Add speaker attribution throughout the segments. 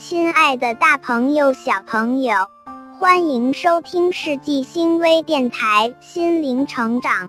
Speaker 1: 亲爱的大朋友、小朋友，欢迎收听世纪星微电台心灵成长。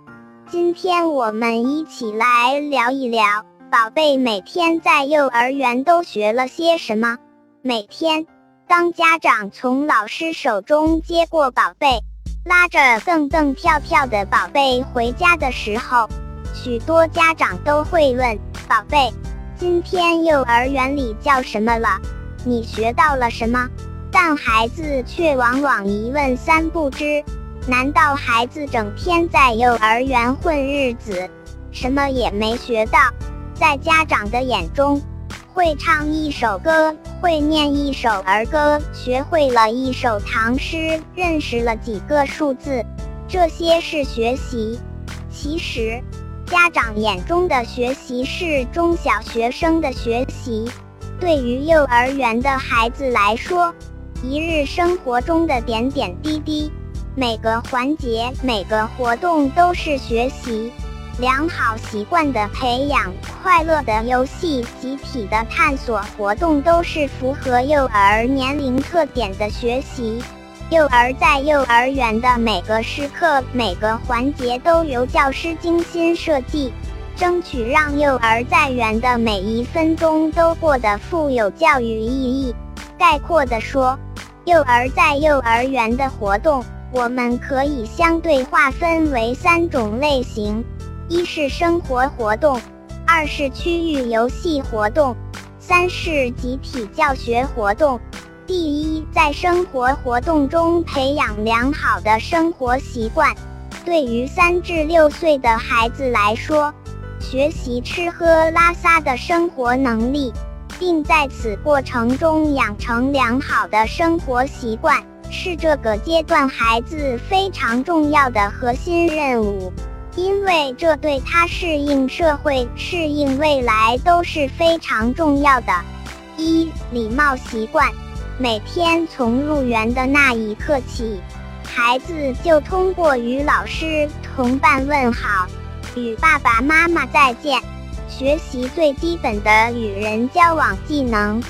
Speaker 1: 今天我们一起来聊一聊，宝贝每天在幼儿园都学了些什么。每天，当家长从老师手中接过宝贝，拉着蹦蹦跳跳的宝贝回家的时候，许多家长都会问宝贝：“今天幼儿园里叫什么了？”你学到了什么？但孩子却往往一问三不知。难道孩子整天在幼儿园混日子，什么也没学到？在家长的眼中，会唱一首歌，会念一首儿歌，学会了一首唐诗，认识了几个数字，这些是学习。其实，家长眼中的学习是中小学生的学习。对于幼儿园的孩子来说，一日生活中的点点滴滴，每个环节、每个活动都是学习。良好习惯的培养、快乐的游戏、集体的探索活动，都是符合幼儿年龄特点的学习。幼儿在幼儿园的每个时刻、每个环节都由教师精心设计。争取让幼儿在园的每一分钟都过得富有教育意义。概括地说，幼儿在幼儿园的活动，我们可以相对划分为三种类型：一是生活活动，二是区域游戏活动，三是集体教学活动。第一，在生活活动中培养良好的生活习惯，对于三至六岁的孩子来说。学习吃喝拉撒的生活能力，并在此过程中养成良好的生活习惯，是这个阶段孩子非常重要的核心任务，因为这对他适应社会、适应未来都是非常重要的。一、礼貌习惯，每天从入园的那一刻起，孩子就通过与老师、同伴问好。与爸爸妈妈再见，学习最基本的与人交往技能。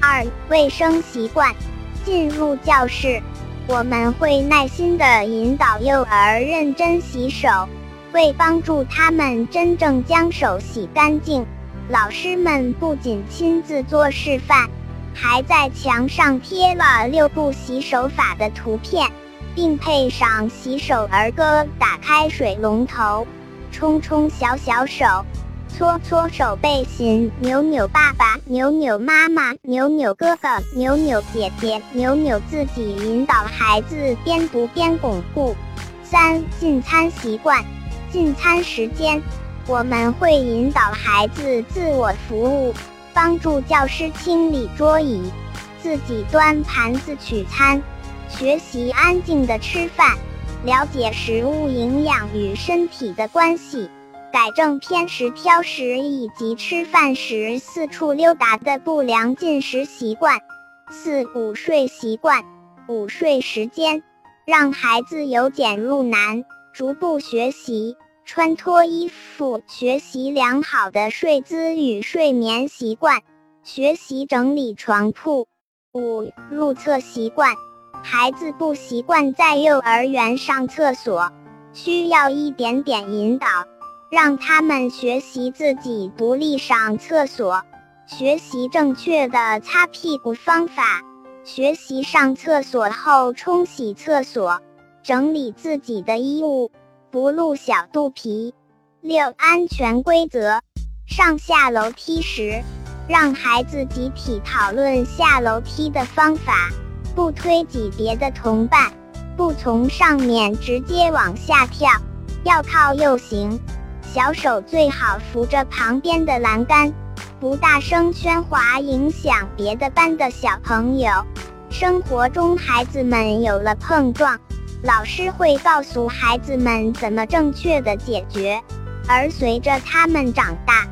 Speaker 1: 二、卫生习惯。进入教室，我们会耐心地引导幼儿认真洗手。为帮助他们真正将手洗干净，老师们不仅亲自做示范，还在墙上贴了六步洗手法的图片，并配上洗手儿歌：打开水龙头。冲冲小小手，搓搓手背心，扭扭爸爸，扭扭妈妈，扭扭哥哥，扭扭姐姐，扭扭自己，引导孩子边读边巩固。三进餐习惯，进餐时间，我们会引导孩子自我服务，帮助教师清理桌椅，自己端盘子取餐，学习安静的吃饭。了解食物营养与身体的关系，改正偏食、挑食以及吃饭时四处溜达的不良进食习惯。四、午睡习惯。午睡时间，让孩子由简入难，逐步学习穿脱衣服，学习良好的睡姿与睡眠习惯，学习整理床铺。五、入厕习惯。孩子不习惯在幼儿园上厕所，需要一点点引导，让他们学习自己独立上厕所，学习正确的擦屁股方法，学习上厕所后冲洗厕所，整理自己的衣物，不露小肚皮。六、安全规则：上下楼梯时，让孩子集体讨论下楼梯的方法。不推挤别的同伴，不从上面直接往下跳，要靠右行，小手最好扶着旁边的栏杆，不大声喧哗影响别的班的小朋友。生活中孩子们有了碰撞，老师会告诉孩子们怎么正确的解决，而随着他们长大，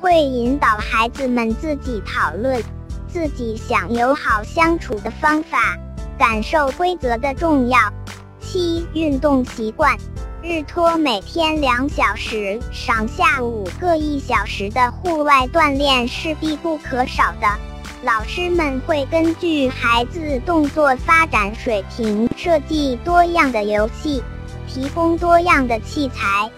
Speaker 1: 会引导孩子们自己讨论。自己想友好相处的方法，感受规则的重要。七、运动习惯，日托每天两小时，上下午各一小时的户外锻炼是必不可少的。老师们会根据孩子动作发展水平设计多样的游戏，提供多样的器材，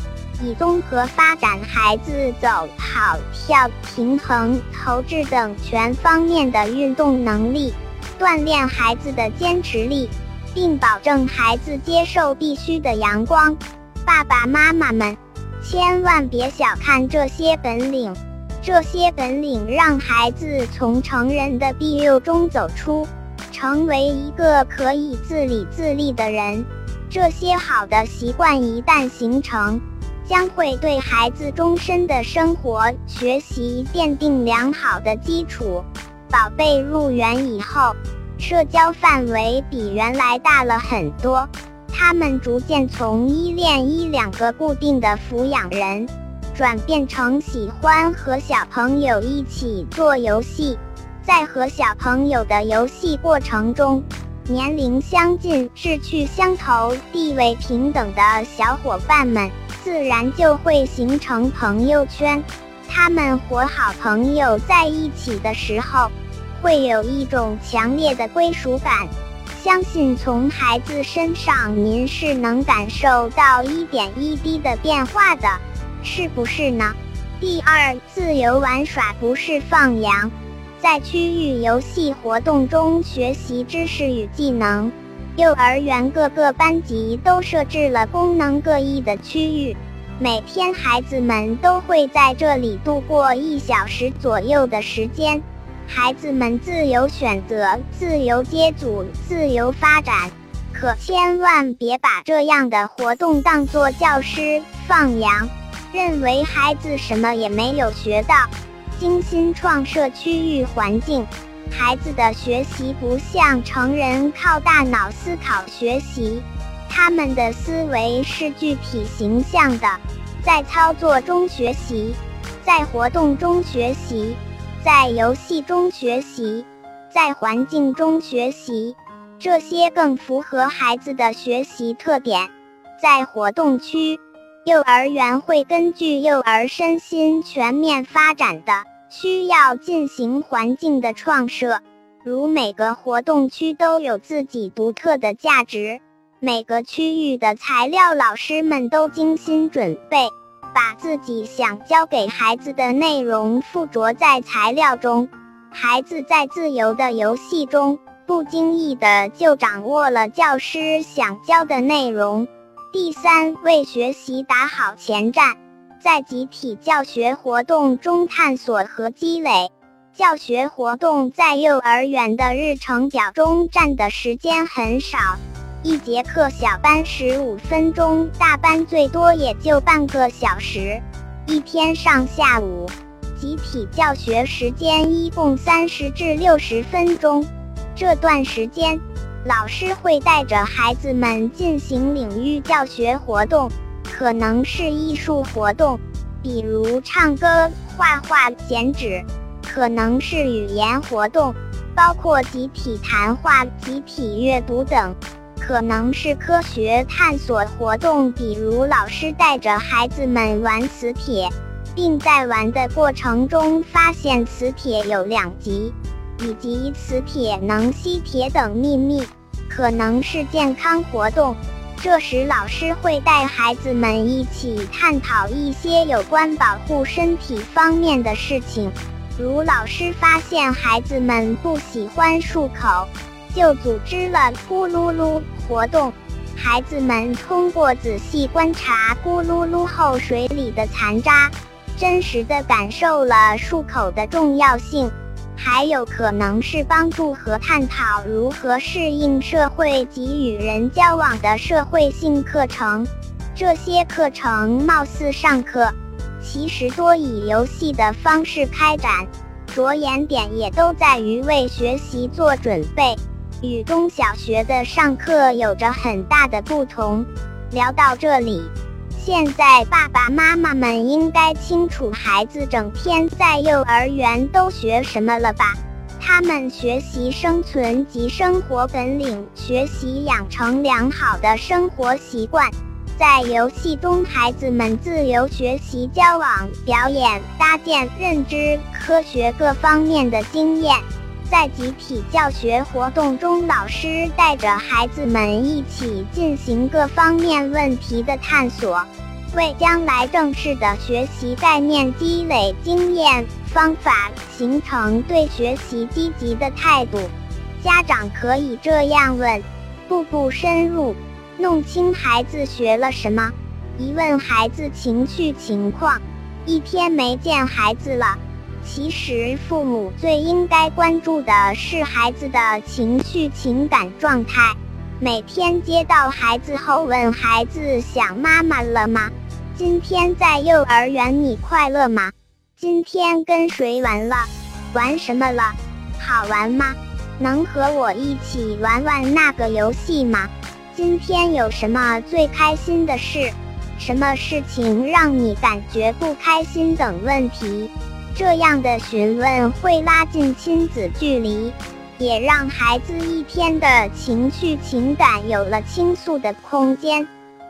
Speaker 1: 以综合发展孩子走、跑、跳、平衡、投掷等全方面的运动能力，锻炼孩子的坚持力，并保证孩子接受必须的阳光。爸爸妈妈们，千万别小看这些本领。这些本领让孩子从成人的庇佑中走出，成为一个可以自理自立的人。这些好的习惯一旦形成，将会对孩子终身的生活学习奠定良好的基础。宝贝入园以后，社交范围比原来大了很多，他们逐渐从依恋一两个固定的抚养人。转变成喜欢和小朋友一起做游戏，在和小朋友的游戏过程中，年龄相近、志趣相投、地位平等的小伙伴们自然就会形成朋友圈。他们和好朋友在一起的时候，会有一种强烈的归属感。相信从孩子身上，您是能感受到一点一滴的变化的。是不是呢？第二，自由玩耍不是放羊，在区域游戏活动中学习知识与技能。幼儿园各个班级都设置了功能各异的区域，每天孩子们都会在这里度过一小时左右的时间。孩子们自由选择、自由接组、自由发展，可千万别把这样的活动当作教师放羊。认为孩子什么也没有学到，精心创设区域环境，孩子的学习不像成人靠大脑思考学习，他们的思维是具体形象的，在操作中学习，在活动中学习，在游戏中学习，在环境中学习，这些更符合孩子的学习特点，在活动区。幼儿园会根据幼儿身心全面发展的需要进行环境的创设，如每个活动区都有自己独特的价值，每个区域的材料老师们都精心准备，把自己想教给孩子的内容附着在材料中，孩子在自由的游戏中不经意的就掌握了教师想教的内容。第三，为学习打好前站，在集体教学活动中探索和积累。教学活动在幼儿园的日程表中占的时间很少，一节课小班十五分钟，大班最多也就半个小时。一天上下午，集体教学时间一共三十至六十分钟。这段时间。老师会带着孩子们进行领域教学活动，可能是艺术活动，比如唱歌、画画、剪纸；可能是语言活动，包括集体谈话、集体阅读等；可能是科学探索活动，比如老师带着孩子们玩磁铁，并在玩的过程中发现磁铁有两极。以及磁铁能吸铁等秘密，可能是健康活动。这时，老师会带孩子们一起探讨一些有关保护身体方面的事情，如老师发现孩子们不喜欢漱口，就组织了咕噜噜活动。孩子们通过仔细观察咕噜噜后水里的残渣，真实的感受了漱口的重要性。还有可能是帮助和探讨如何适应社会及与人交往的社会性课程。这些课程貌似上课，其实多以游戏的方式开展，着眼点也都在于为学习做准备，与中小学的上课有着很大的不同。聊到这里。现在爸爸妈妈们应该清楚孩子整天在幼儿园都学什么了吧？他们学习生存及生活本领，学习养成良好的生活习惯。在游戏中，孩子们自由学习交往、表演、搭建、认知、科学各方面的经验。在集体教学活动中，老师带着孩子们一起进行各方面问题的探索，为将来正式的学习概念积累经验方法，形成对学习积极的态度。家长可以这样问：步步深入，弄清孩子学了什么。一问孩子情绪情况，一天没见孩子了。其实，父母最应该关注的是孩子的情绪、情感状态。每天接到孩子后，问孩子想妈妈了吗？今天在幼儿园你快乐吗？今天跟谁玩了？玩什么了？好玩吗？能和我一起玩玩那个游戏吗？今天有什么最开心的事？什么事情让你感觉不开心？等问题。这样的询问会拉近亲子距离，也让孩子一天的情绪情感有了倾诉的空间。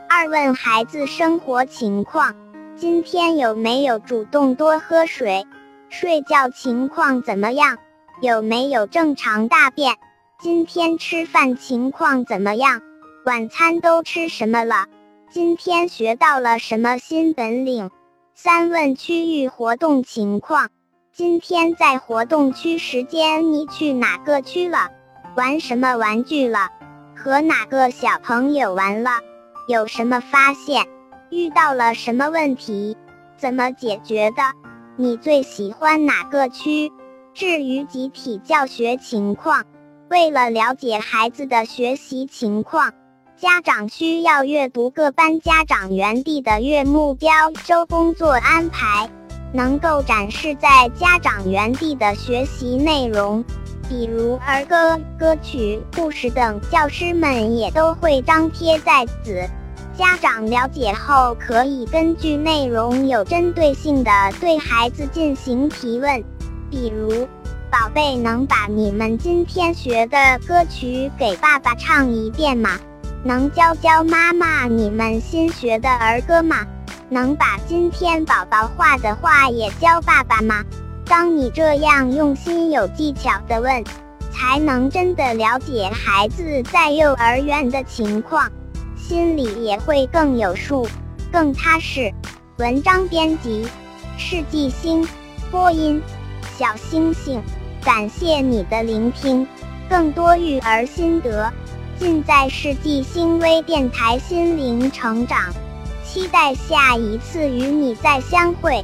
Speaker 1: 二问孩子生活情况，今天有没有主动多喝水？睡觉情况怎么样？有没有正常大便？今天吃饭情况怎么样？晚餐都吃什么了？今天学到了什么新本领？三问区域活动情况，今天在活动区时间你去哪个区了？玩什么玩具了？和哪个小朋友玩了？有什么发现？遇到了什么问题？怎么解决的？你最喜欢哪个区？至于集体教学情况，为了了解孩子的学习情况。家长需要阅读各班家长园地的月目标周工作安排，能够展示在家长园地的学习内容，比如儿歌、歌曲、故事等。教师们也都会张贴在此，家长了解后可以根据内容有针对性的对孩子进行提问，比如：“宝贝，能把你们今天学的歌曲给爸爸唱一遍吗？”能教教妈妈你们新学的儿歌吗？能把今天宝宝画的画也教爸爸吗？当你这样用心有技巧的问，才能真的了解孩子在幼儿园的情况，心里也会更有数，更踏实。文章编辑：世纪星，播音：小星星。感谢你的聆听，更多育儿心得。尽在世纪新微电台心灵成长，期待下一次与你再相会。